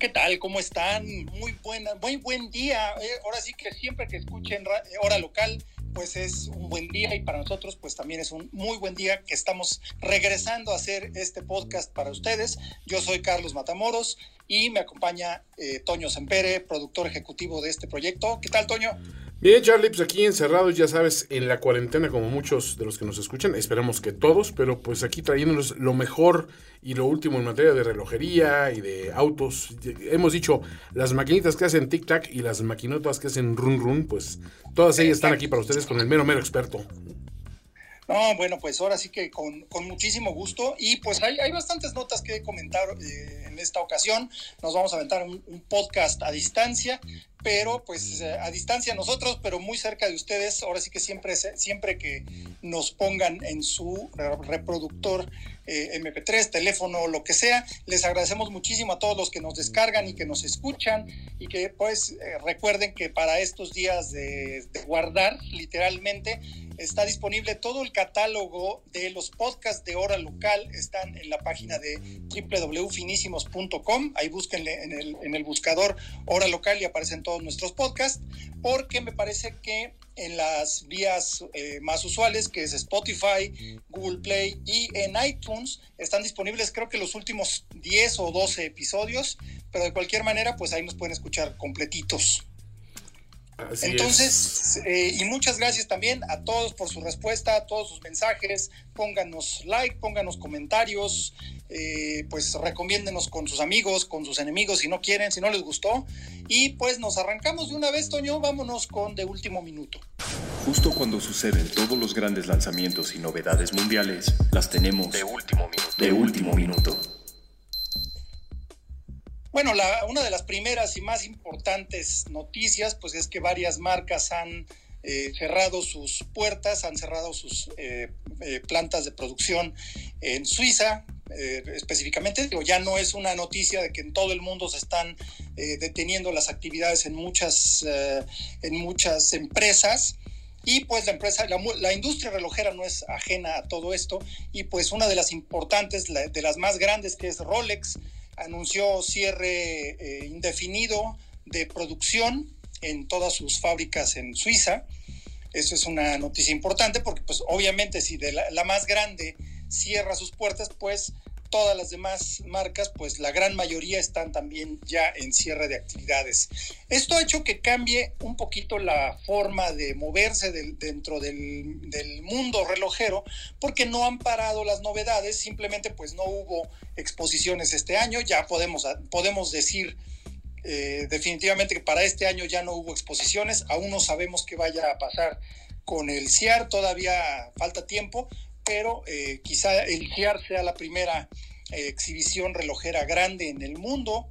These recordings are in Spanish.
¿Qué tal? ¿Cómo están? Muy buena, muy buen día. Eh, ahora sí que siempre que escuchen hora local, pues es un buen día y para nosotros pues también es un muy buen día que estamos regresando a hacer este podcast para ustedes. Yo soy Carlos Matamoros y me acompaña eh, Toño Sempere, productor ejecutivo de este proyecto. ¿Qué tal, Toño? Bien, Charlie, pues aquí encerrados, ya sabes, en la cuarentena, como muchos de los que nos escuchan, esperamos que todos, pero pues aquí trayéndonos lo mejor y lo último en materia de relojería y de autos. Hemos dicho, las maquinitas que hacen tic-tac y las maquinotas que hacen run-run, pues todas ellas están aquí para ustedes con el mero, mero experto. No, bueno, pues ahora sí que con, muchísimo gusto y pues hay, hay bastantes notas que comentar eh, en esta ocasión. Nos vamos a aventar un podcast a distancia pero pues eh, a distancia nosotros, pero muy cerca de ustedes. Ahora sí que siempre, siempre que nos pongan en su reproductor eh, MP3, teléfono, lo que sea, les agradecemos muchísimo a todos los que nos descargan y que nos escuchan y que pues eh, recuerden que para estos días de, de guardar, literalmente, Está disponible todo el catálogo de los podcasts de hora local. Están en la página de www.finísimos.com. Ahí búsquenle en el, en el buscador hora local y aparecen todos nuestros podcasts. Porque me parece que en las vías eh, más usuales, que es Spotify, Google Play y en iTunes, están disponibles creo que los últimos 10 o 12 episodios. Pero de cualquier manera, pues ahí nos pueden escuchar completitos. Entonces, eh, y muchas gracias también a todos por su respuesta, a todos sus mensajes. Pónganos like, pónganos comentarios, eh, pues recomiéndenos con sus amigos, con sus enemigos si no quieren, si no les gustó. Y pues nos arrancamos de una vez, Toño, vámonos con de último minuto. Justo cuando suceden todos los grandes lanzamientos y novedades mundiales, las tenemos de último minuto. De último minuto. Bueno, la, una de las primeras y más importantes noticias, pues es que varias marcas han eh, cerrado sus puertas, han cerrado sus eh, eh, plantas de producción en Suiza, específicamente. Digo, ya no es una noticia de que en todo el mundo se están deteniendo las actividades en muchas, en muchas empresas. Y pues la empresa, la, la, industria relojera no es ajena a todo esto. Y pues una de las importantes, de las más grandes, que es Rolex, anunció cierre eh, indefinido de producción en todas sus fábricas en Suiza. Eso es una noticia importante porque pues obviamente si de la, más grande cierra sus puertas, pues todas las demás marcas, pues la gran mayoría están también ya en cierre de actividades. Esto ha hecho que cambie un poquito la forma de moverse dentro del, mundo relojero, porque no han parado las novedades, simplemente pues no hubo exposiciones este año, ya podemos, podemos decir eh, definitivamente que para este año ya no hubo exposiciones, aún no sabemos qué vaya a pasar con el CIAR, todavía falta tiempo, eh, quizá el GIAR sea la primera eh, exhibición relojera grande en el mundo.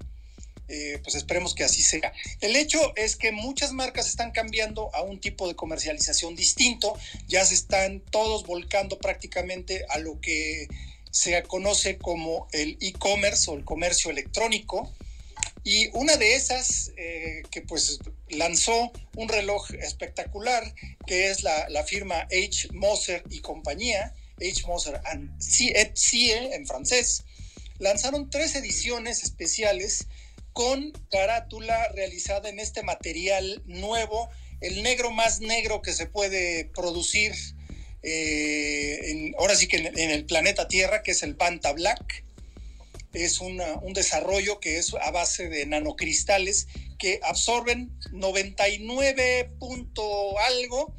Eh, pues esperemos que así sea. El hecho es que muchas marcas están cambiando a un tipo de comercialización distinto, ya se están todos volcando prácticamente a lo que se conoce como el e-commerce o el comercio electrónico. Y una de esas que pues lanzó un reloj espectacular, que es la, la firma H. Moser y compañía, H. Moser and Sie en francés, lanzaron tres ediciones especiales con carátula realizada en este material nuevo, el negro más negro que se puede producir eh, ahora sí que en, el planeta Tierra, que es el Panta Black. Es un desarrollo que es a base de nanocristales que absorben 99 punto algo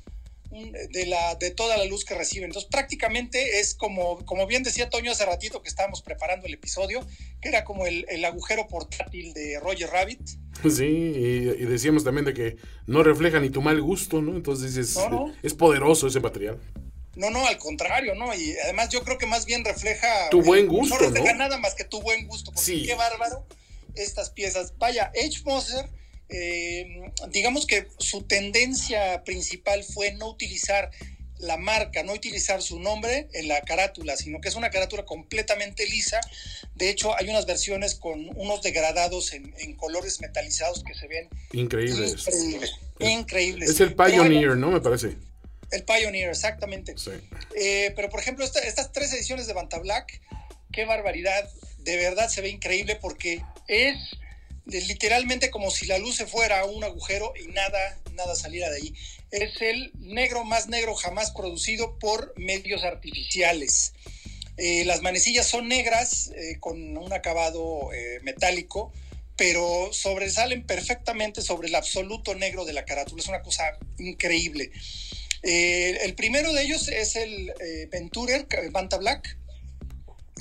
de, la, de toda la luz que reciben. Entonces prácticamente es como, como bien decía Toño hace ratito que estábamos preparando el episodio, que era como el, agujero portátil de Roger Rabbit. Sí, y, decíamos también de que no refleja ni tu mal gusto, ¿no? Entonces es, es poderoso ese material. No, no, al contrario, ¿no? Y además yo creo que más bien refleja... Tu buen gusto, No refleja nada más que tu buen gusto, porque Sí. qué bárbaro estas piezas. Vaya, H. Moser, eh, digamos que su tendencia principal fue no utilizar la marca, no utilizar su nombre en la carátula, sino que es una carátula completamente lisa. De hecho, hay unas versiones con unos degradados en, en colores metalizados que se ven Increíbles. increíbles. Increíbles. Es el Pioneer, ¿no? Me parece. el Pioneer, exactamente. Sí. Eh, pero, por ejemplo, esta- estas tres ediciones de Banta Black, qué barbaridad. De verdad se ve increíble porque es literalmente como si la luz se fuera a un agujero y nada, nada saliera de ahí. Es el negro más negro jamás producido por medios artificiales. Eh, las manecillas son negras eh, con un acabado eh, metálico, pero sobresalen perfectamente sobre el absoluto negro de la carátula. Es una cosa increíble. El primero de ellos es el Venturer Banta Black,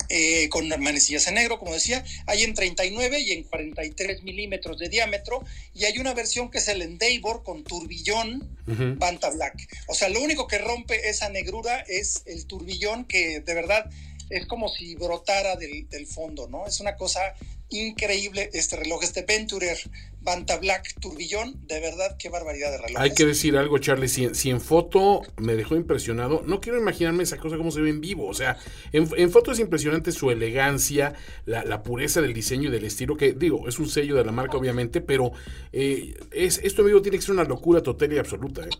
eh, con manecillas en negro, como decía. Hay en 39 y en 43 milímetros de diámetro. Y hay una versión que es el Endeavor con turbillón Ujú. Banta Black. O sea, lo único que rompe esa negrura es el turbillón que de verdad es como si brotara del, del fondo, ¿no? Es una cosa increíble este reloj, este Venturer Banta Black turbillón, de verdad, qué barbaridad de reloj. Hay que decir algo, Charlie. Si, en- si en foto me dejó impresionado, no quiero imaginarme esa cosa como se ve en vivo. O sea, en, en foto es impresionante su elegancia, la, la pureza del diseño y del estilo, que digo, es un sello de la marca, obviamente, pero eh, es, esto en vivo tiene que ser una locura total y absoluta. ¿eh?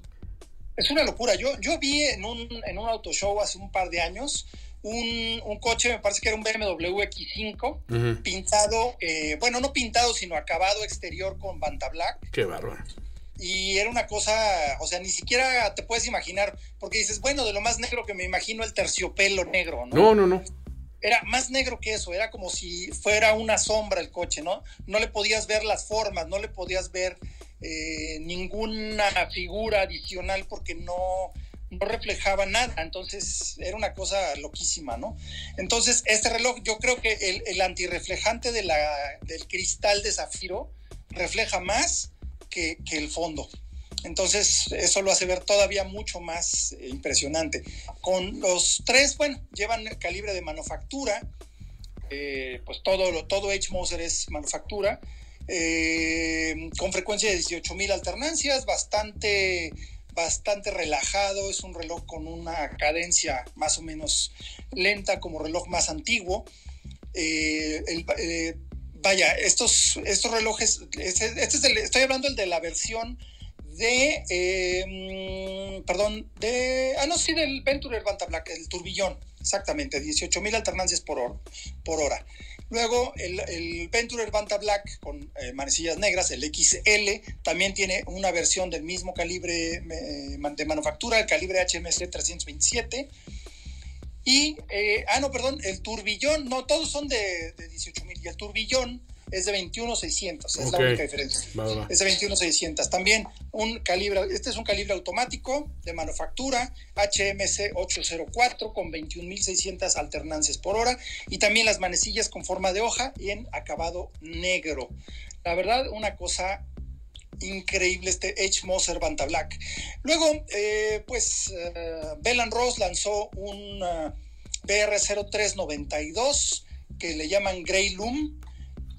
Es una locura. Yo, yo vi en un, en un auto show hace un par de años un, un coche, me parece que era un BMW X5, Ujú. pintado, eh, bueno, no pintado, sino acabado exterior con Banta Black. Qué bárbaro. Y era una cosa, o sea, ni siquiera te puedes imaginar, porque dices, bueno, de lo más negro que me imagino el terciopelo negro, ¿no? No, no, no. Era más negro que eso, era como si fuera una sombra el coche, ¿no? No le podías ver las formas, no le podías ver eh, ninguna figura adicional porque no, no reflejaba nada, entonces era una cosa loquísima, ¿no? Entonces, este reloj, yo creo que el, el antirreflejante del cristal de zafiro refleja más que, que el fondo. Entonces, eso lo hace ver todavía mucho más impresionante. Con los tres, bueno, llevan calibre de manufactura, eh, pues todo, todo H. Moser es manufactura, eh, con frecuencia de 18.000 alternancias, bastante, bastante relajado, es un reloj con una cadencia más o menos lenta como reloj más antiguo. Eh, eh, vaya, estos, estos relojes, este, este es el- estoy hablando el de la versión de, eh, mm, perdón, de, ah, no, sí, del Venturer Banta Black, el turbillón, exactamente, 18.000 alternancias por hora. Luego, el, el Venturer Banta Black con eh, manecillas negras, el XL, también tiene una versión del mismo calibre de manufactura, el calibre HMC 327. Y, eh, ah, no, perdón, el turbillón, no, todos son de, de 18.000 y el turbillón es de 21.600, es la única diferencia. Va, va, va. Es de 21600. También un calibre, este es un calibre automático de manufactura, HMC 804 con 21600 alternancias por hora y también las manecillas con forma de hoja y en acabado negro. La verdad, una cosa increíble este H. Moser Banta Black. Luego, eh, pues, Bell Ross lanzó un uh, BR0392 que le llaman Grey Loom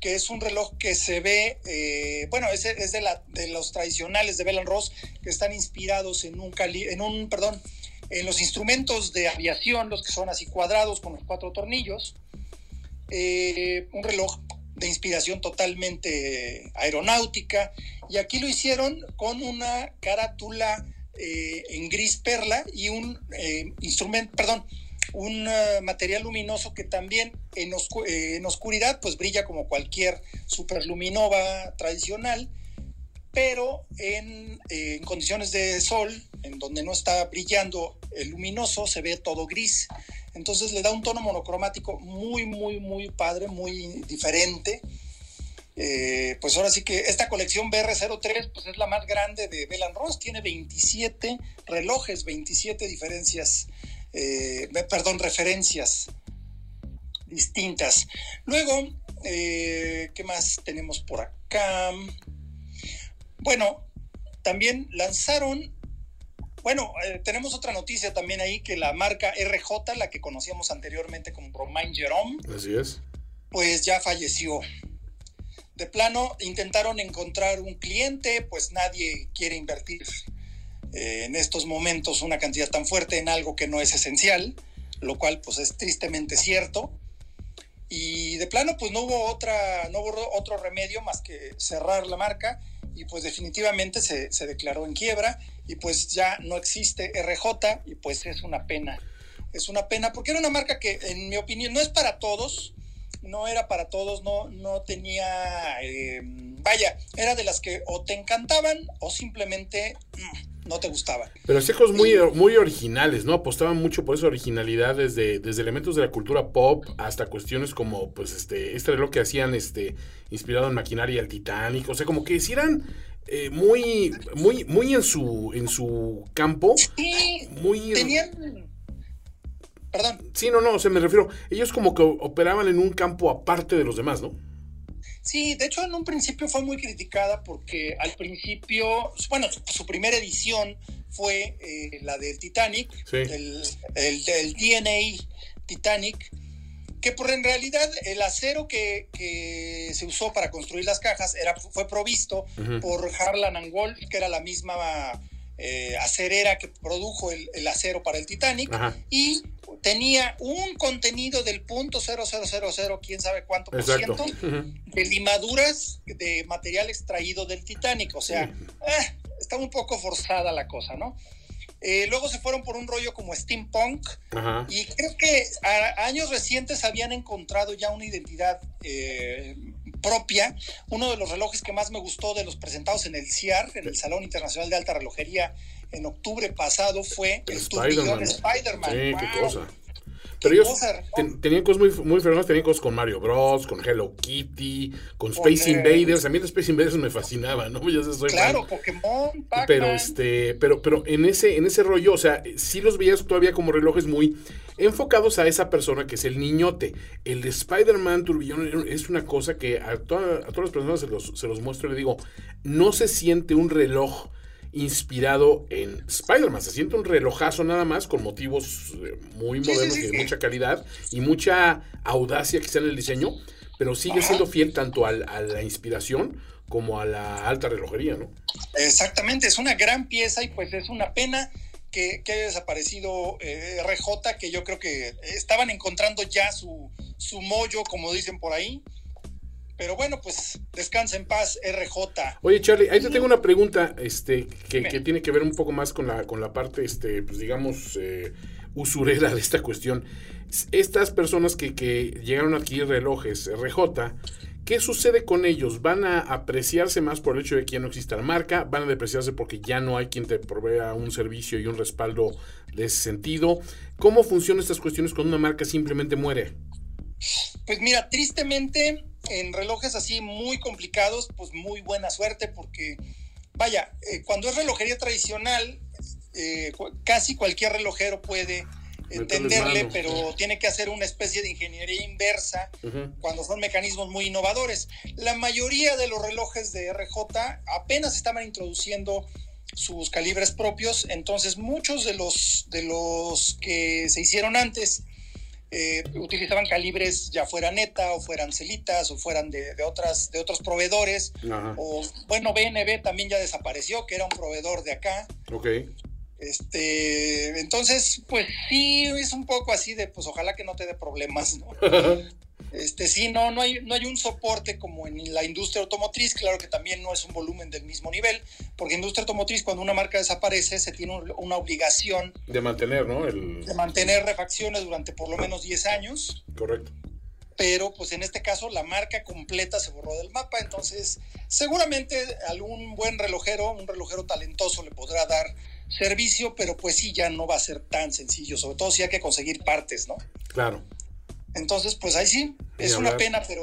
que es un reloj que se ve, eh, bueno, es, es de, la, de, los tradicionales de Bell Ross, que están inspirados en un, cali en un, perdón, en los instrumentos de aviación, los que son así cuadrados con los cuatro tornillos. Eh, un reloj de inspiración totalmente aeronáutica. Y aquí lo hicieron con una carátula eh, en gris perla y un eh, instrumento, perdón, un uh, material luminoso que también eh, en, oscuridad pues brilla como cualquier superluminova tradicional, pero en, eh, en, condiciones de sol, en donde no está brillando el luminoso, se ve todo gris. Entonces le da un tono monocromático muy, muy, muy padre, muy diferente. Pues ahora sí que esta colección BR03 pues es la más grande de Bell Ross, tiene 27 relojes, 27 diferencias eh, perdón, referencias distintas. Luego, eh, ¿qué más tenemos por acá? Bueno, también lanzaron bueno, eh, tenemos otra noticia también ahí que la marca RJ, la que conocíamos anteriormente como Romain Jerome, Así es. pues ya falleció. De plano, intentaron encontrar un cliente, pues nadie quiere invertir eh, en estos momentos una cantidad tan fuerte en algo que no es esencial, lo cual pues es tristemente cierto. Y de plano, pues no hubo otra, no hubo otro remedio más que cerrar la marca y pues definitivamente se, se declaró en quiebra y pues ya no existe RJ y pues es una pena. Es una pena porque era una marca que en mi opinión no es para todos, no era para todos, no, no tenía, eh, vaya, era de las que o te encantaban o simplemente mm, no te gustaban. Pero cosas muy, muy originales, ¿no? Apostaban mucho por esa originalidad desde, desde elementos de la cultura pop hasta cuestiones como, pues, este, este reloj que hacían, este, inspirado en maquinaria el Titanic, o sea, como que hicieran eh, muy, muy, muy en su, en su campo. Sí, muy... tenían... Perdón. Sí, no, no, o sea, me refiero, ellos como que operaban en un campo aparte de los demás, ¿no? Sí, de hecho en un principio fue muy criticada porque al principio, bueno, su, su primera edición fue eh, la del Titanic, Sí. el, el DNA Titanic, que por en realidad el acero que, que se usó para construir las cajas era, fue provisto por Harlan and Wolff, que era la misma eh, acerera que produjo el, el acero para el Titanic, Ajá. y tenía un contenido del punto 0000, quién sabe cuánto por ciento, de limaduras de material extraído del Titanic. O sea, eh, está un poco forzada la cosa, ¿no? Eh, luego se fueron por un rollo como steampunk Ajá. y creo que a, a años recientes habían encontrado ya una identidad eh, propia. Uno de los relojes que más me gustó de los presentados en el CIAR, en el Salón Internacional de Alta Relojería, en octubre pasado fue el, El Spider-Man. Spider-Man. Sí, qué cosa. Pero ellos tenían cosas muy, muy fregonas, tenían cosas con Mario Bros, con Hello Kitty, con Space Invaders. A mí los Space Invaders me fascinaban, ¿no? Yo soy fan. Claro, Pokémon. Pero este, pero, pero en ese, en ese rollo, o sea, sí los veías todavía como relojes muy enfocados a esa persona que es el niñote. El de Spider-Man Turbillón es una cosa que a, toda- a todas las personas se los, se los muestro y le digo, no se siente un reloj inspirado en Spider-Man, se siente un relojazo nada más con motivos eh, muy Sí, sí, modernos sí, y de mucha calidad y mucha audacia quizá en el diseño, pero sigue siendo fiel tanto al- a la inspiración como a la alta relojería, ¿no? Exactamente, es una gran pieza y pues es una pena que, que haya desaparecido eh, RJ, que yo creo que estaban encontrando ya su, su mollo, como dicen por ahí. Pero bueno, pues descansa en paz, RJ. Oye, Charlie, ahí te tengo una pregunta este, que, que tiene que ver un poco más con la, con la parte, este, pues digamos, eh, usurera de esta cuestión. Estas personas que, que llegaron a adquirir relojes RJ, ¿qué sucede con ellos? ¿Van a apreciarse más por el hecho de que ya no exista la marca? ¿Van a depreciarse porque ya no hay quien te provea un servicio y un respaldo de ese sentido? ¿Cómo funcionan estas cuestiones cuando una marca simplemente muere? Pues mira, tristemente en relojes así muy complicados, pues muy buena suerte porque, vaya, eh, cuando es relojería tradicional, eh, casi cualquier relojero puede entenderle, pero tiene que hacer una especie de ingeniería inversa cuando son mecanismos muy innovadores. La mayoría de los relojes de RJ apenas estaban introduciendo sus calibres propios, entonces muchos de los, de los que se hicieron antes eh, utilizaban calibres ya fueran neta o fueran celitas o fueran de, de otras, de otros proveedores. Ajá. O bueno, BNB también ya desapareció, que era un proveedor de acá. Ok. Este, entonces, pues sí, es un poco así de, pues ojalá que no te dé problemas, ¿no? Este, sí, no, no hay, no hay un soporte como en la industria automotriz, claro que también no es un volumen del mismo nivel, porque industria automotriz, cuando una marca desaparece, se tiene un- una obligación De mantener, ¿no? El... de mantener refacciones durante por lo menos 10 años, Correcto. pero pues en este caso la marca completa se borró del mapa, entonces seguramente algún buen relojero, un relojero talentoso le podrá dar servicio, pero pues sí, ya no va a ser tan sencillo, sobre todo si hay que conseguir partes, ¿no? Claro. Entonces, pues ahí sí, es una pena, pero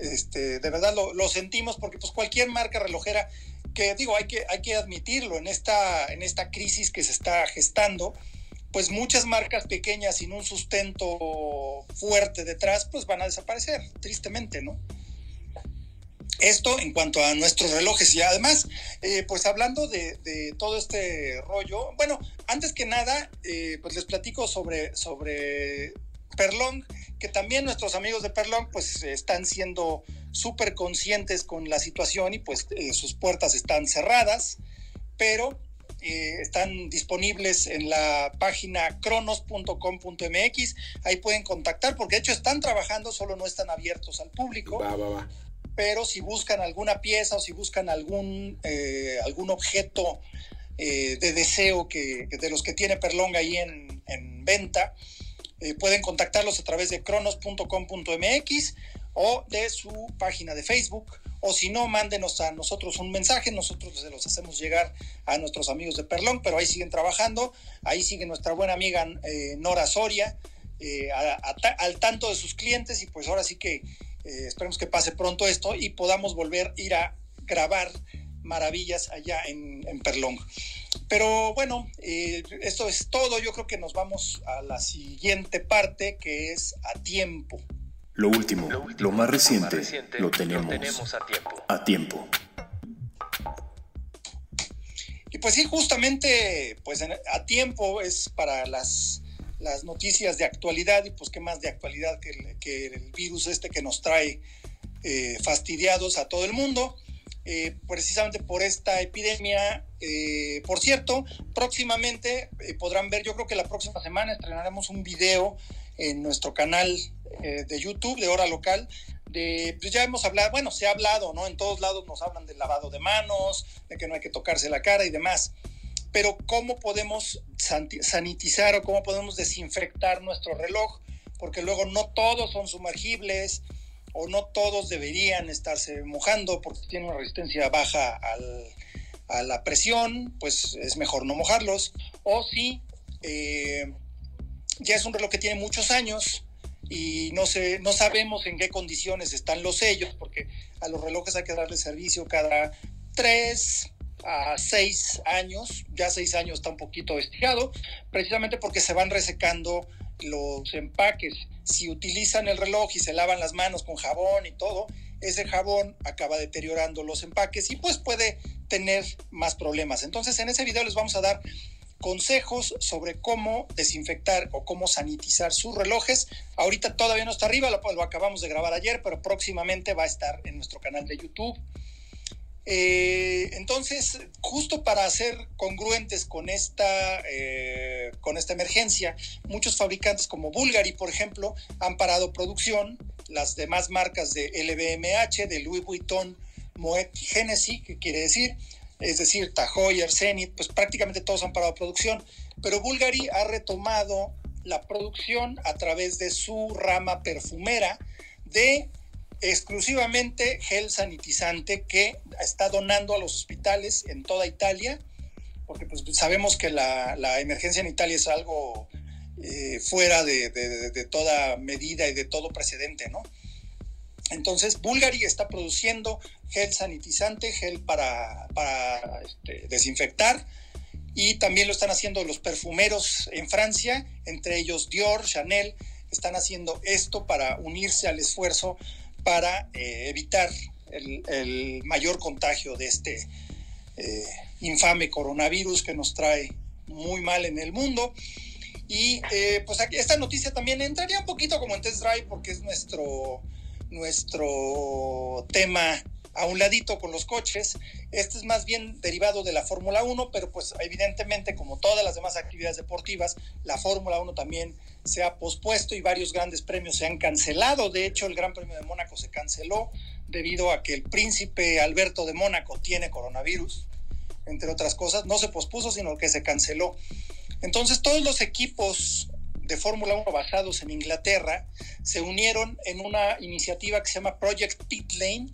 este, de verdad lo, lo sentimos porque pues cualquier marca relojera, que digo, hay que, hay que admitirlo, en esta, en esta crisis que se está gestando, pues muchas marcas pequeñas sin un sustento fuerte detrás, pues van a desaparecer, tristemente, ¿no? esto en cuanto a nuestros relojes y además, eh, pues hablando de, todo este rollo, bueno, antes que nada, eh, pues les platico sobre, sobre Perlong, que también nuestros amigos de Perlong pues están siendo súper conscientes con la situación y pues eh, sus puertas están cerradas, pero están disponibles en la página cronos.com.mx, ahí pueden contactar porque de hecho están trabajando, solo no están abiertos al público. Va, va, va pero si buscan alguna pieza o si buscan algún, eh, algún objeto eh, de deseo que, de los que tiene Perlonga ahí en, venta, eh, pueden contactarlos a través de cronos.com.mx o de su página de Facebook. O si no, mándenos a nosotros un mensaje, nosotros se los hacemos llegar a nuestros amigos de Perlón, pero ahí siguen trabajando, ahí sigue nuestra buena amiga Nora Soria, al tanto de sus clientes y pues ahora sí que eh, esperemos que pase pronto esto y podamos volver a ir a grabar maravillas allá en, Perlong. Pero bueno, eh, esto es todo. Yo creo que nos vamos a la siguiente parte que es a tiempo. Lo último, lo, más, reciente, lo, tenemos, a tiempo. A tiempo. Y pues sí, justamente, pues a tiempo es para las las noticias de actualidad y pues qué más de actualidad que el, que el virus este que nos trae eh, fastidiados a todo el mundo. Eh, precisamente por esta epidemia. Eh, por cierto, próximamente podrán ver, yo creo que la próxima semana estrenaremos un video en nuestro canal de YouTube de Hora Local. De, pues ya hemos hablado, bueno, se ha hablado, ¿no? En todos lados nos hablan del lavado de manos, de que no hay que tocarse la cara y demás pero ¿cómo podemos sanitizar o cómo podemos desinfectar nuestro reloj? Porque luego no todos son sumergibles o no todos deberían estarse mojando porque tienen una resistencia baja a la presión, pues es mejor no mojarlos. O si eh, ya es un reloj que tiene muchos años y no, sé, no sabemos en qué condiciones están los sellos, porque a los relojes hay que darle servicio cada tres, a seis años, ya seis años está un poquito estirado, precisamente porque se van resecando los empaques. Si utilizan el reloj y se lavan las manos con jabón y todo, ese jabón acaba deteriorando los empaques y pues puede tener más problemas. Entonces en ese video les vamos a dar consejos sobre cómo desinfectar o cómo sanitizar sus relojes. Ahorita todavía no está arriba, lo, lo acabamos de grabar ayer, pero próximamente va a estar en nuestro canal de YouTube. Eh, entonces, justo para ser congruentes con esta, eh, con esta emergencia, muchos fabricantes como Bulgari, por ejemplo, han parado producción. Las demás marcas de LVMH, de Louis Vuitton, Moet Genesis, que quiere decir, es decir, Tahoe, Zenith, pues prácticamente todos han parado producción. Pero Bulgari ha retomado la producción a través de su rama perfumera de exclusivamente gel sanitizante que está donando a los hospitales en toda Italia, porque pues, sabemos que la, emergencia en Italia es algo eh, fuera de, toda medida y de todo precedente, ¿no? Entonces, Bulgari está produciendo gel sanitizante, gel para, para este, desinfectar, y también lo están haciendo los perfumeros en Francia, entre ellos Dior, Chanel, están haciendo esto para unirse al esfuerzo para eh, evitar el, mayor contagio de este eh, infame coronavirus que nos trae muy mal en el mundo. Y eh, pues aquí esta noticia también entraría un poquito como en Test Drive porque es nuestro, nuestro tema a un ladito con los coches. Este es más bien derivado de la Fórmula 1, pero pues evidentemente como todas las demás actividades deportivas, la Fórmula 1 también se ha pospuesto y varios grandes premios se han cancelado. De hecho, el Gran Premio de Mónaco se canceló debido a que el príncipe Alberto de Mónaco tiene coronavirus, entre otras cosas. No se pospuso, sino que se canceló. Entonces, todos los equipos de Fórmula 1 basados en Inglaterra se unieron en una iniciativa que se llama Project Pit Lane,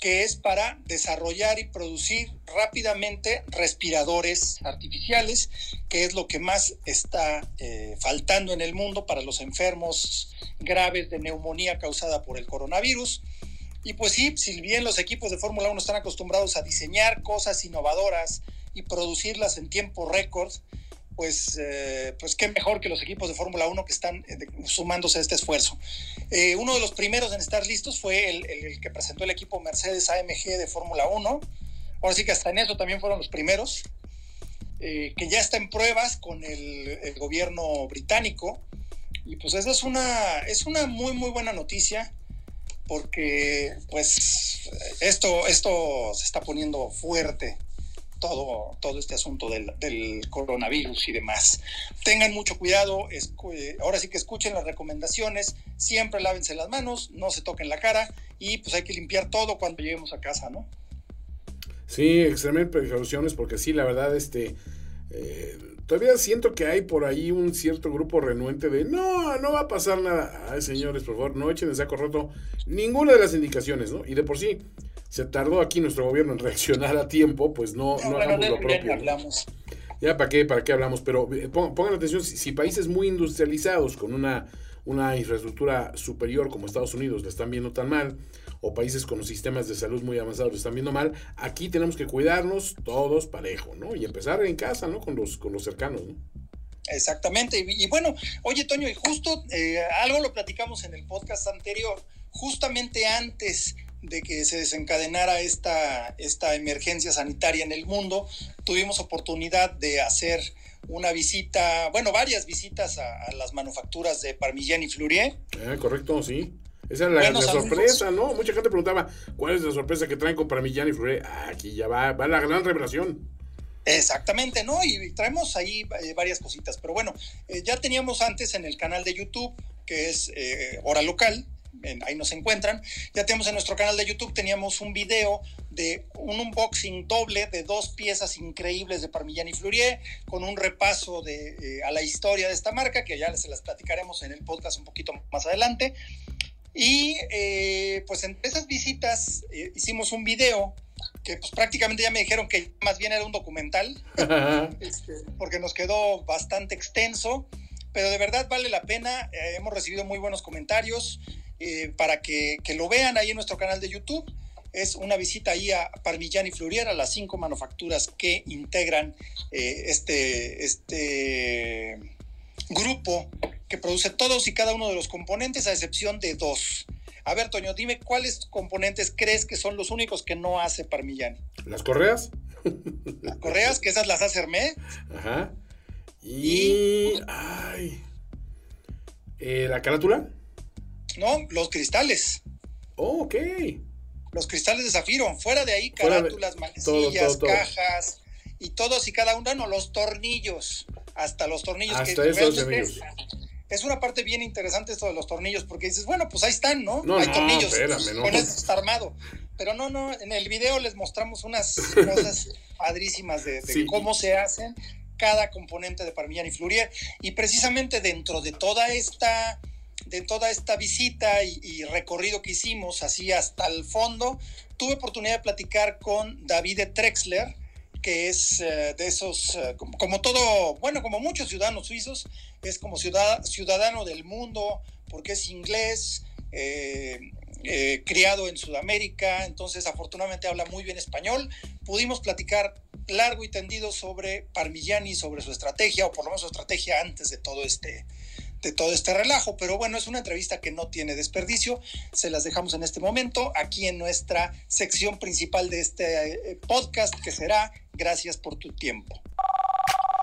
que es para desarrollar y producir rápidamente respiradores artificiales, que es lo que más está eh, faltando en el mundo para los enfermos graves de neumonía causada por el coronavirus. Y pues sí, si bien los equipos de Fórmula 1 están acostumbrados a diseñar cosas innovadoras y producirlas en tiempo récord, pues, eh, pues qué mejor que los equipos de Fórmula 1 que están eh, sumándose a este esfuerzo. Eh, uno de los primeros en estar listos fue el, que presentó el equipo Mercedes AMG de Fórmula 1. Ahora sí que hasta en eso también fueron los primeros, que ya está en pruebas con el, gobierno británico. Y pues esa es una, es una muy, muy buena noticia porque pues esto, esto se está poniendo fuerte todo, todo este asunto del, coronavirus y demás. Tengan mucho cuidado, ahora sí que escuchen las recomendaciones, siempre lávense las manos, no se toquen la cara y pues hay que limpiar todo cuando lleguemos a casa, ¿no? Sí, extremen precauciones porque sí, la verdad, este... Eh, todavía siento que hay por ahí un cierto grupo renuente de no, no va a pasar nada. Ay, señores, por favor, no echen el saco roto ninguna de las indicación ¿no? Y de por sí, se tardó aquí nuestro gobierno en reaccionar a tiempo, pues no, no, hagamos lo propio. Hablamos. Ya, ¿para qué? ¿Para qué hablamos? Pero eh, pongan atención, si, países muy industrializados con una, una infraestructura superior como Estados Unidos le están viendo tan mal, o países con sistemas de salud muy avanzados le están viendo mal, aquí tenemos que cuidarnos todos parejo, ¿no? Y empezar en casa, ¿no? Con los, con los cercanos, ¿no? Exactamente. Y, bueno, oye, Toño, y justo eh, algo lo platicamos en el podcast anterior, justamente antes de que se desencadenara esta, esta emergencia sanitaria en el mundo, tuvimos oportunidad de hacer una visita, bueno, varias visitas a, las manufacturas de Parmigiani y Fleurier. Eh, correcto, sí. Esa es la, sorpresa, ¿no? Mucha gente preguntaba, ¿cuál es la sorpresa que traen con Parmigiani y Fleurier? Ah, aquí ya va, va la gran revelación. Exactamente, ¿no? Y traemos ahí eh, varias cositas. Pero bueno, eh, ya teníamos antes en el canal de YouTube, que es Hora Local, ahí nos encuentran. Ya tenemos en nuestro canal de YouTube, teníamos un video de un unboxing doble de dos piezas increíbles de Parmigiani Fleurier, con un repaso de, eh, a la historia de esta marca, que ya se las platicaremos en el podcast un poquito más adelante. Y eh, pues en esas visitas eh, hicimos un video que pues prácticamente ya me dijeron que más bien era un documental, este, porque nos quedó bastante extenso, pero de verdad vale la pena, hemos recibido muy buenos comentarios, eh, para que, lo vean ahí en nuestro canal de YouTube. Es una visita ahí a Parmigiani Fleurier, a las cinco manufacturas que integran eh, este, este grupo que produce todos y cada uno de los componentes, a excepción de dos. A ver, Toño, dime cuáles componentes crees que son los únicos que no hace Parmigiani. Las correas. Las correas, que esas las hace Hermé. Ajá. Y. ay. Eh, ¿La carátula? No, los cristales. Oh, ok. Los cristales de zafiro. Fuera de ahí, carátulas, manecillas, cajas y todos y cada uno, no, los tornillos. Hasta los tornillos. Hasta que esos tornillos. Es una parte bien interesante esto de los tornillos, porque dices, bueno, pues ahí están, ¿no? hay tornillos. Espérame, no. Con eso está armado. Pero no, no, en el video les mostramos unas cosas padrísimas de, cómo se hacen cada componente de Parmigiani y Fleurier. Y precisamente dentro de toda esta de toda esta visita y, recorrido que hicimos, así hasta el fondo, tuve oportunidad de platicar con David Trexler, que es eh, de esos, eh, como, todo, bueno, como muchos ciudadanos suizos, es como ciudadano del mundo, porque es inglés, eh, criado en Sudamérica, entonces afortunadamente habla muy bien español. Pudimos platicar largo y tendido sobre Parmigiani, sobre su estrategia, o por lo menos su estrategia antes de todo este, de todo este relajo. Pero bueno, es una entrevista que no tiene desperdicio. Se las dejamos en este momento aquí en nuestra sección principal de este eh, podcast que será Gracias por tu tiempo.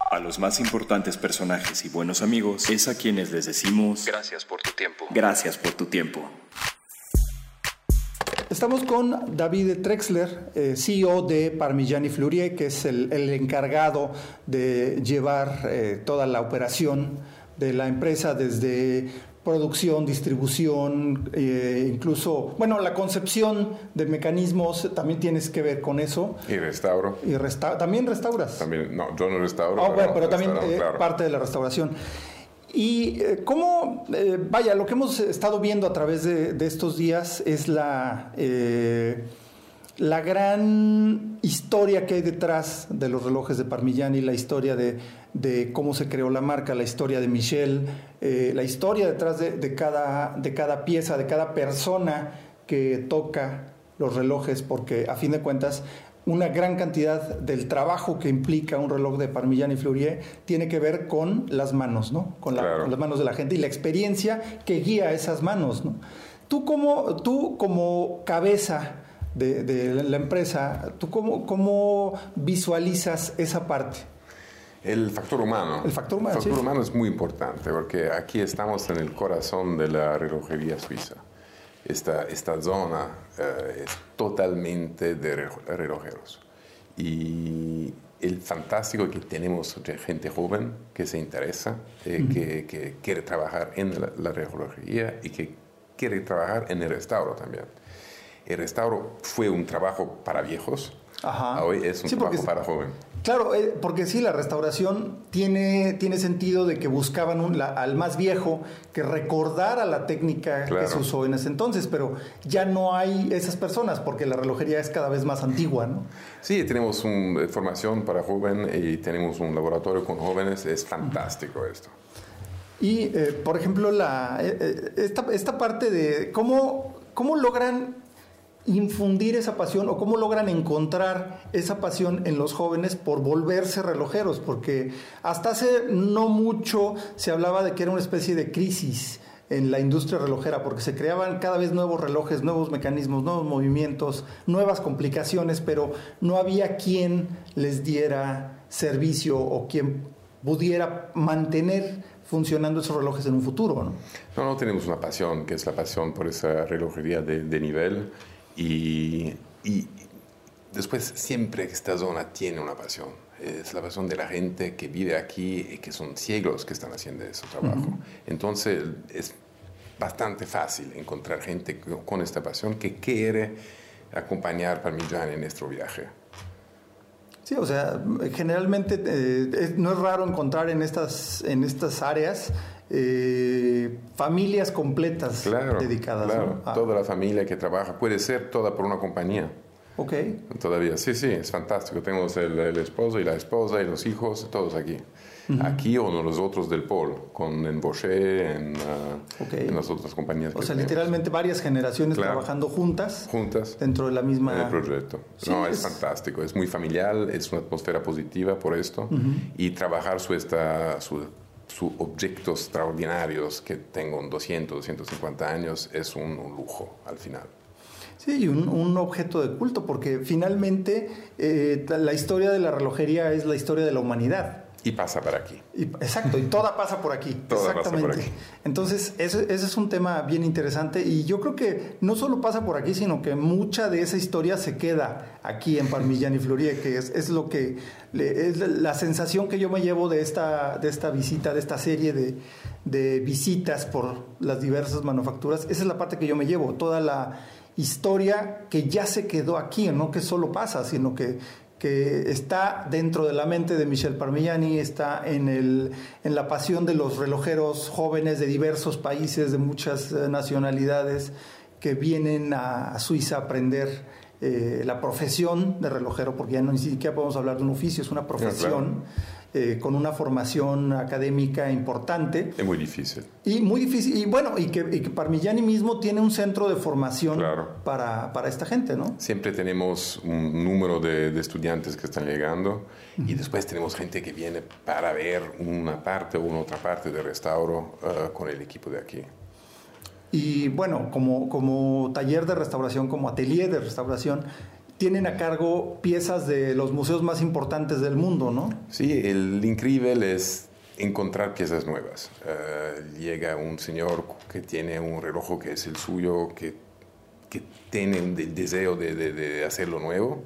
A los más importantes personajes y buenos amigos es a quienes les decimos Gracias por tu tiempo. Gracias por tu tiempo. Estamos con David Trexler, eh, CEO de Parmigiani Fleurier, que es el, encargado de llevar eh, toda la operación de la empresa desde producción, distribución, eh, incluso, bueno, la concepción de mecanismos también tienes que ver con eso. Y restauro. Y también restauras. También, no, yo no restauro. Ah, pero, pero también eh, parte de la restauración. Y eh, cómo, vaya, lo que hemos estado viendo a través de, de estos días es la la gran historia que hay detrás de los relojes de Parmigiani, la historia de, cómo se creó la marca, la historia de Michel, eh, la historia detrás de, cada, de cada pieza, de cada persona que toca los relojes, porque a fin de cuentas una gran cantidad del trabajo que implica un reloj de Parmigiani y Fleurier tiene que ver con las manos, ¿no? Con, las manos de la gente y la experiencia que guía esas manos, ¿no? Tú como, tú como cabeza de, la empresa, ¿tú cómo, cómo visualizas esa parte? El factor humano. El factor humano. El factor humano es muy importante porque aquí estamos en el corazón de la relojería suiza. Esta, esta zona eh, es totalmente de relojeros. Y el fantástico que tenemos gente joven que se interesa, eh, que, que, quiere trabajar en la, relojería y que quiere trabajar en el restauro también. El restauro fue un trabajo para viejos, hoy es un trabajo para jóvenes. Claro, eh, porque sí, la restauración tiene, tiene sentido de que buscaban un, al más viejo que recordara la técnica que se usó en ese entonces, pero ya no hay esas personas porque la relojería es cada vez más antigua, ¿no? Sí, tenemos una formación para jóvenes y tenemos un laboratorio con jóvenes, es fantástico esto. Y, eh, por ejemplo, la, eh, esta, esta parte de cómo, cómo logran infundir esa pasión o cómo logran encontrar esa pasión en los jóvenes por volverse relojeros, porque hasta hace no mucho se hablaba de que era una especie de crisis en la industria relojera, porque se creaban cada vez nuevos relojes, nuevos mecanismos, nuevos movimientos, nuevas complicaciones, pero no había quien les diera servicio o quien pudiera mantener funcionando esos relojes en un futuro. No, no, tenemos una pasión, que es la pasión por esa relojería de nivel y, después siempre esta zona tiene una pasión. Es la pasión de la gente que vive aquí y que son ciegos que están haciendo ese trabajo. Entonces es bastante fácil encontrar gente con esta pasión que quiere acompañar Parmigiani en nuestro viaje. Sí, o sea, generalmente eh, no es raro encontrar en estas, en estas áreas eh, familias completas dedicadas. Claro, ah. toda la familia que trabaja, puede ser toda por una compañía. Ok. Todavía, sí, sí, es fantástico. Tenemos el, esposo y la esposa y los hijos, todos aquí. Aquí o los otros del Pol, con en Boucher, en, ah, en las otras compañías. O sea, literalmente varias generaciones trabajando juntas. Juntas. Dentro de la misma... el proyecto. no, es, fantástico. Es muy familiar, es una atmósfera positiva por esto. Y trabajar su, esta, su sus objetos extraordinarios que tengo 200, 250 años es un, lujo al final. Sí, un, un, objeto de culto, porque finalmente eh, la historia de la relojería es la historia de la humanidad. Y pasa por aquí. exacto, y toda pasa por aquí. toda Exactamente. Pasa por aquí. Entonces, ese, es un tema bien interesante y yo creo que no solo pasa por aquí, sino que mucha de esa historia se queda aquí en Parmigiani Florie, que es, lo que es la sensación que yo me llevo de esta, de esta visita, de esta serie de, de visitas por las diversas manufacturas. Esa es la parte que yo me llevo, toda la historia que ya se quedó aquí, no que solo pasa, sino que que está dentro de la mente de Michel Parmigiani, está en, el, en la pasión de los relojeros jóvenes de diversos países, de muchas eh, nacionalidades, que vienen a, Suiza a aprender eh, la profesión de relojero, porque ya no ni siquiera podemos hablar de un oficio, es una profesión. Eh, con una formación académica importante. Es muy difícil. Y muy difícil. Y bueno, y que, Parmigiani mismo tiene un centro de formación para, para, esta gente, ¿no? Siempre tenemos un número de, estudiantes que están llegando y después tenemos gente que viene para ver una parte o una otra parte del restauro eh, con el equipo de aquí. Y bueno, como, como taller de restauración, como atelier de restauración, tienen a cargo piezas de los museos más importantes del mundo, ¿no? Sí, el increíble es encontrar piezas nuevas. Eh, llega un señor que tiene un reloj que es el suyo, que, que tiene el deseo de, de, hacerlo nuevo,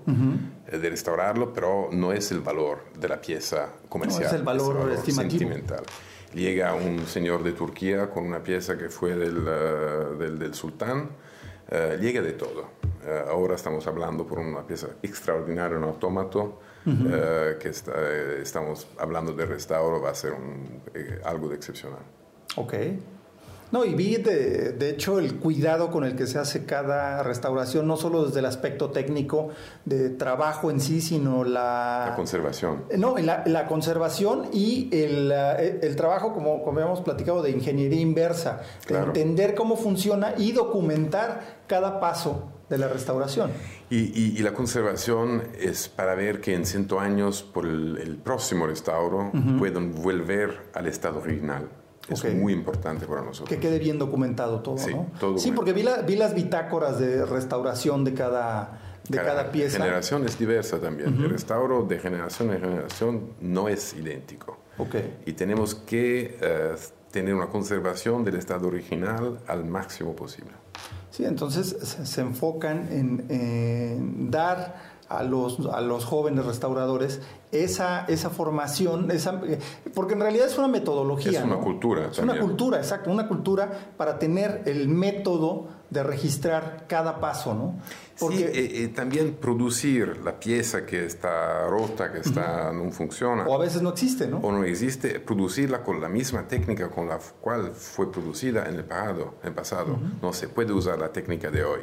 eh, de restaurarlo, pero no es el valor de la pieza comercial. No es el valor, sentimental. Llega un señor de Turquía con una pieza que fue del, eh, del, del sultán, llega de todo eh, ahora estamos hablando por una pieza extraordinaria, un autómato, eh, que eh, estamos hablando de restauro, va a ser algo de excepcional. Ok. No, y vi de, de, hecho el cuidado con el que se hace cada restauración, no solo desde el aspecto técnico de trabajo en sí, sino la... La conservación. No, la, la conservación y el, el, trabajo, como, como habíamos platicado, de ingeniería inversa, de entender cómo funciona y documentar cada paso de la restauración. Y, la conservación es para ver que en 100 años, por el, próximo restauro, puedan volver al estado original. Es muy importante para nosotros. Que quede bien documentado todo, sí, ¿no? sí, porque vi, vi, las bitácoras de restauración de cada, de cada, pieza. generación es diversa también. El restauro de generación en generación no es idéntico. Okay. Y tenemos que eh, tener una conservación del estado original al máximo posible. Sí, entonces se enfocan en, dar a los, a los jóvenes restauradores esa, esa formación, esa, porque en realidad es una metodología. Es una cultura. Es una cultura, exacto, una cultura para tener el método de registrar cada paso, ¿no? Porque, sí, eh, eh, también producir la pieza que está rota, que está, no funciona. O a veces no existe, ¿no? O no existe, producirla con la misma técnica con la cual fue producida en el pasado. En el pasado. No se puede usar la técnica de hoy.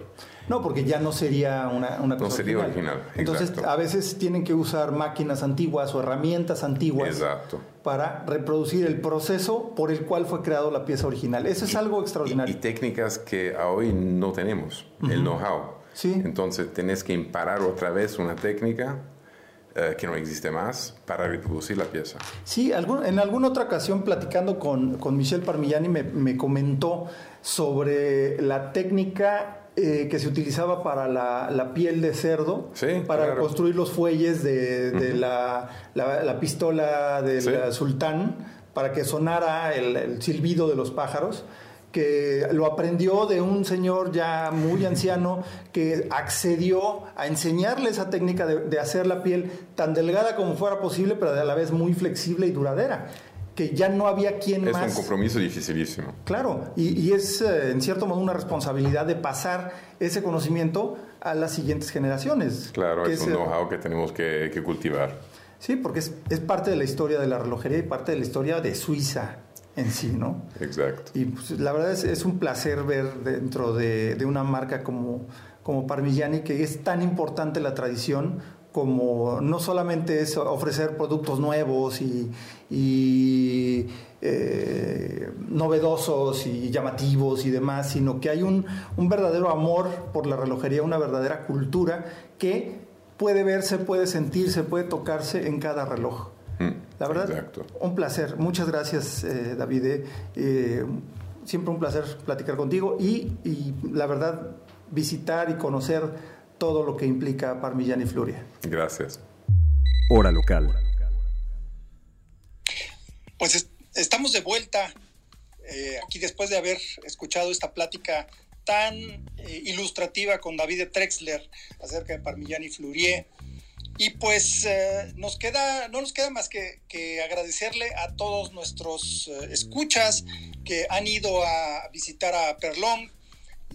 No, porque ya no sería una, una cosa No sería original. Entonces, a veces tienen que usar máquinas antiguas o herramientas antiguas. Exacto para reproducir el proceso por el cual fue creado la pieza original. Eso es algo extraordinario. Y, técnicas que hoy no tenemos, el know-how. Sí. Entonces tenés que imparar otra vez una técnica eh, que no existe más para reproducir la pieza. Sí, en alguna otra ocasión platicando con, con Michelle Parmigiani me, me comentó sobre la técnica eh, que se utilizaba para la, piel de cerdo, para construir los fuelles de, la, pistola del sultán, para que sonara el, silbido de los pájaros que lo aprendió de un señor ya muy anciano que accedió a enseñarle esa técnica de, hacer la piel tan delgada como fuera posible, pero a la vez muy flexible y duradera que ya no había quien más. Es un compromiso dificilísimo. Claro, y, es eh, en cierto modo una responsabilidad de pasar ese conocimiento a las siguientes generaciones. Claro, es, un know-how que tenemos que, cultivar. Sí, porque es, parte de la historia de la relojería y parte de la historia de Suiza en sí, ¿no? Exacto. Y pues, la verdad es, es, un placer ver dentro de, de una marca como, como Parmigiani que es tan importante la tradición como no solamente es ofrecer productos nuevos y, eh, novedosos y llamativos y demás, sino que hay un, verdadero amor por la relojería, una verdadera cultura que puede verse, puede sentirse, puede tocarse en cada reloj. La verdad, un placer. Muchas gracias, eh, David. Eh, siempre un placer platicar contigo y, y la verdad, visitar y conocer todo lo que implica Parmigiani y Fluria. Gracias. Hora local. Pues estamos de vuelta eh, aquí después de haber escuchado esta plática tan eh, ilustrativa con David Trexler acerca de Parmigiani y Flurie. Y pues eh, nos queda, no nos queda más que, agradecerle a todos nuestros escuchas que han ido a visitar a Perlón,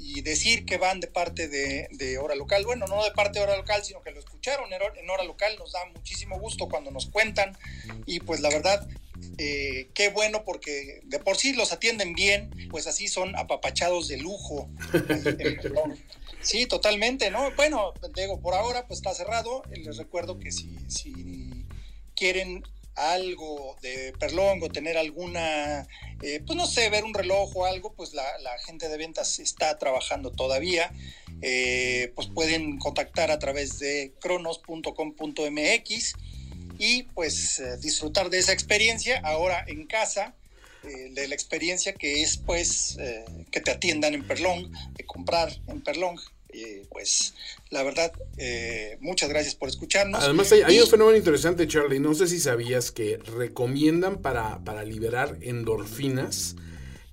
y decir que van de parte de, Hora Local. Bueno, no de parte de Hora Local, sino que lo escucharon en Hora Local. Nos da muchísimo gusto cuando nos cuentan y pues la verdad, eh, qué bueno porque de por sí los atienden bien, pues así son apapachados de lujo. sí, totalmente, ¿no? Bueno, digo, por ahora pues está cerrado. Les recuerdo que si, si quieren algo de Perlongo, tener alguna, eh, pues no sé, ver un reloj o algo, pues la, gente de ventas está trabajando todavía. Eh, pues pueden contactar a través de cronos.com.mx y pues eh, disfrutar de esa experiencia ahora en casa, de la experiencia que es pues que te atiendan en Perlong, de comprar en Perlong eh, pues la verdad, eh, muchas gracias por escucharnos. Además, hay, un fenómeno interesante, Charlie. No sé si sabías que recomiendan para, para liberar endorfinas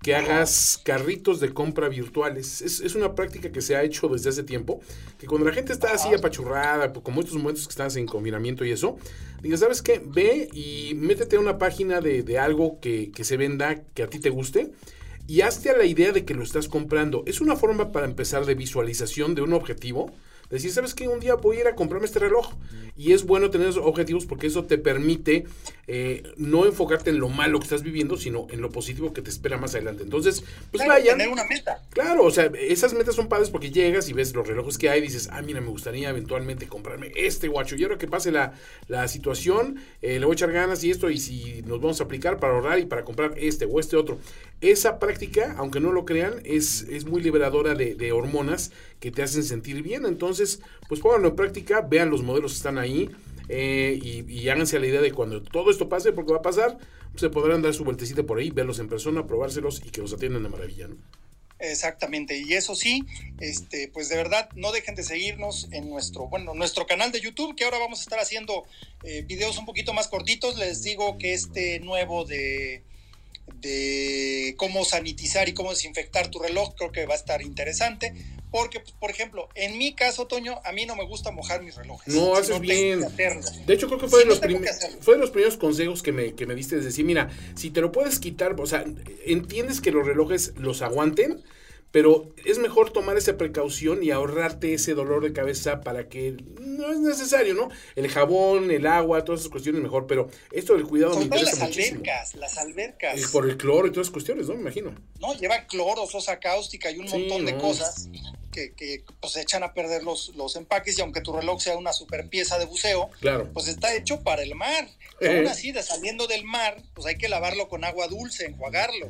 que hagas carritos de compra virtuales. Es, una práctica que se ha hecho desde hace tiempo, que cuando la gente está así apachurrada, como estos momentos que estás en confinamiento y eso, diga, ¿sabes qué? Ve y métete a una página de, de algo que, que, se venda, que a ti te guste, y hazte a la idea de que lo estás comprando. Es una forma para empezar de visualización de un objetivo, decir, ¿sabes qué? Un día voy a ir a comprarme este reloj. Y es bueno tener esos objetivos porque eso te permite eh, no enfocarte en lo malo que estás viviendo, sino en lo positivo que te espera más adelante. Entonces, pues claro, Tener una meta. Claro, o sea, esas metas son padres porque llegas y ves los relojes que hay y dices, ah, mira, me gustaría eventualmente comprarme este guacho. Y ahora que pase la, la situación, eh, le voy a echar ganas y esto, y si nos vamos a aplicar para ahorrar y para comprar este o este otro. Esa práctica, aunque no lo crean, es, es muy liberadora de, de hormonas que te hacen sentir bien. Entonces, pues pónganlo en práctica, vean los modelos que están ahí eh, y, háganse la idea de cuando todo esto pase, porque va a pasar, se podrán dar su vueltecita por ahí, verlos en persona, probárselos y que los atiendan de maravilla. ¿no? Exactamente, y eso sí, este, pues de verdad no dejen de seguirnos en nuestro, bueno, nuestro canal de YouTube, que ahora vamos a estar haciendo eh, videos un poquito más cortitos. Les digo que este nuevo de de cómo sanitizar y cómo desinfectar tu reloj, creo que va a estar interesante. Porque, por ejemplo, en mi caso, Toño, a mí no me gusta mojar mis relojes. No, haces bien. De hecho, creo que fue, de los fue de los primeros consejos que me, que me diste. Es decir, mira, si te lo puedes quitar, o sea, entiendes que los relojes los aguanten, pero es mejor tomar esa precaución y ahorrarte ese dolor de cabeza para que no es necesario, ¿no? El jabón, el agua, todas esas cuestiones mejor, pero esto del cuidado me interesa las albercas, las albercas. por el cloro y todas esas cuestiones, ¿no? Me imagino. No, lleva cloro, sosa cáustica y un montón de cosas que, que pues, echan a perder los, los empaques y aunque tu reloj sea una super pieza de buceo, claro. pues está hecho para el mar. Y aún así, de saliendo del mar, pues hay que lavarlo con agua dulce, enjuagarlo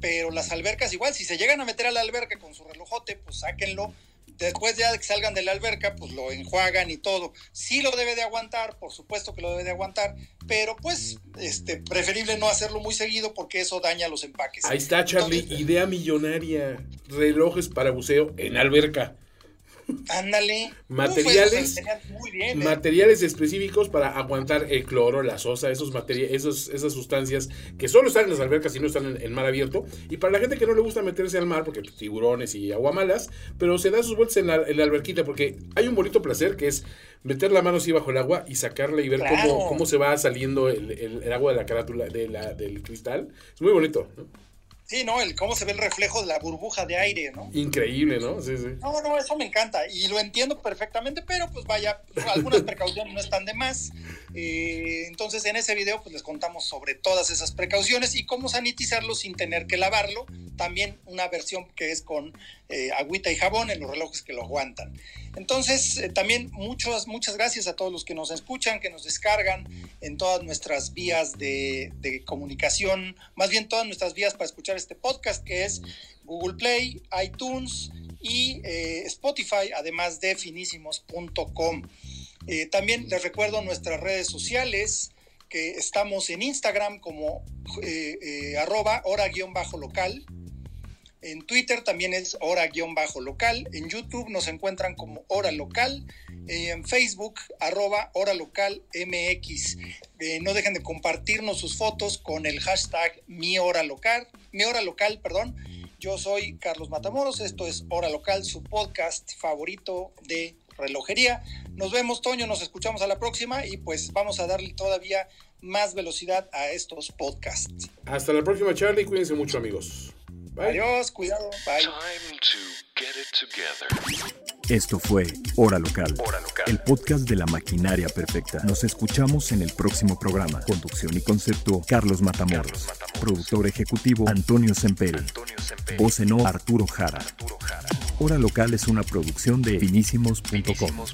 pero las albercas igual, si se llegan a meter a la alberca con su relojote, pues sáquenlo. Después ya de que salgan de la alberca, pues lo enjuagan y todo. Sí lo debe de aguantar, por supuesto que lo debe de aguantar, pero pues este preferible no hacerlo muy seguido porque eso daña los empaques. Ahí está, Charlie, idea millonaria. Relojes para buceo en alberca. Ándale. Materiales, ¿eh? materiales específicos para aguantar el cloro, la sosa, esos materiales, esas sustancias que solo están en las albercas y no están en el mar abierto. Y para la gente que no le gusta meterse al mar, porque tiburones y aguamalas, pero se da sus vueltas en la, alberquita, porque hay un bonito placer que es meter la mano así bajo el agua y sacarla y ver cómo, cómo se va saliendo el, agua de la carátula de la, del cristal. Es muy bonito. Sí, ¿no? El cómo se ve el reflejo de la burbuja de aire, ¿no? Increíble, ¿no? Sí, sí. No, no, eso me encanta y lo entiendo perfectamente, pero pues vaya, algunas precauciones no están de más. Eh, entonces en ese video pues les contamos sobre todas esas precauciones y cómo sanitizarlo sin tener que lavarlo. También una versión que es con eh, agüita y jabón en los relojes que lo aguantan. Entonces eh, también muchas, muchas gracias a todos los que nos escuchan, que nos descargan en todas nuestras vías de, de comunicación, más bien todas nuestras vías para escuchar este podcast que es Google Play, iTunes y Spotify, además de finísimos.com. Eh, también les recuerdo nuestras redes sociales, que estamos en Instagram como eh, eh, arroba hora-local. En Twitter también es hora-local. En YouTube nos encuentran como hora local. en Facebook, arroba hora local no dejen de compartirnos sus fotos con el hashtag mi hora local. Mi hora local, perdón. Yo soy Carlos Matamoros. Esto es Hora Local, su podcast favorito de relojería. Nos vemos, Toño, nos escuchamos a la próxima y pues vamos a darle todavía más velocidad a estos podcasts. Hasta la próxima, Charlie. Cuídense mucho, amigos. Adiós, cuidado. Bye. Esto fue Hora Local, el podcast de la maquinaria perfecta. Nos escuchamos en el próximo programa. Conducción y concepto, Carlos Matamoros. Productor ejecutivo, Antonio Semperi. Voz en Arturo Jara. Hora Local es una producción de finísimos.com.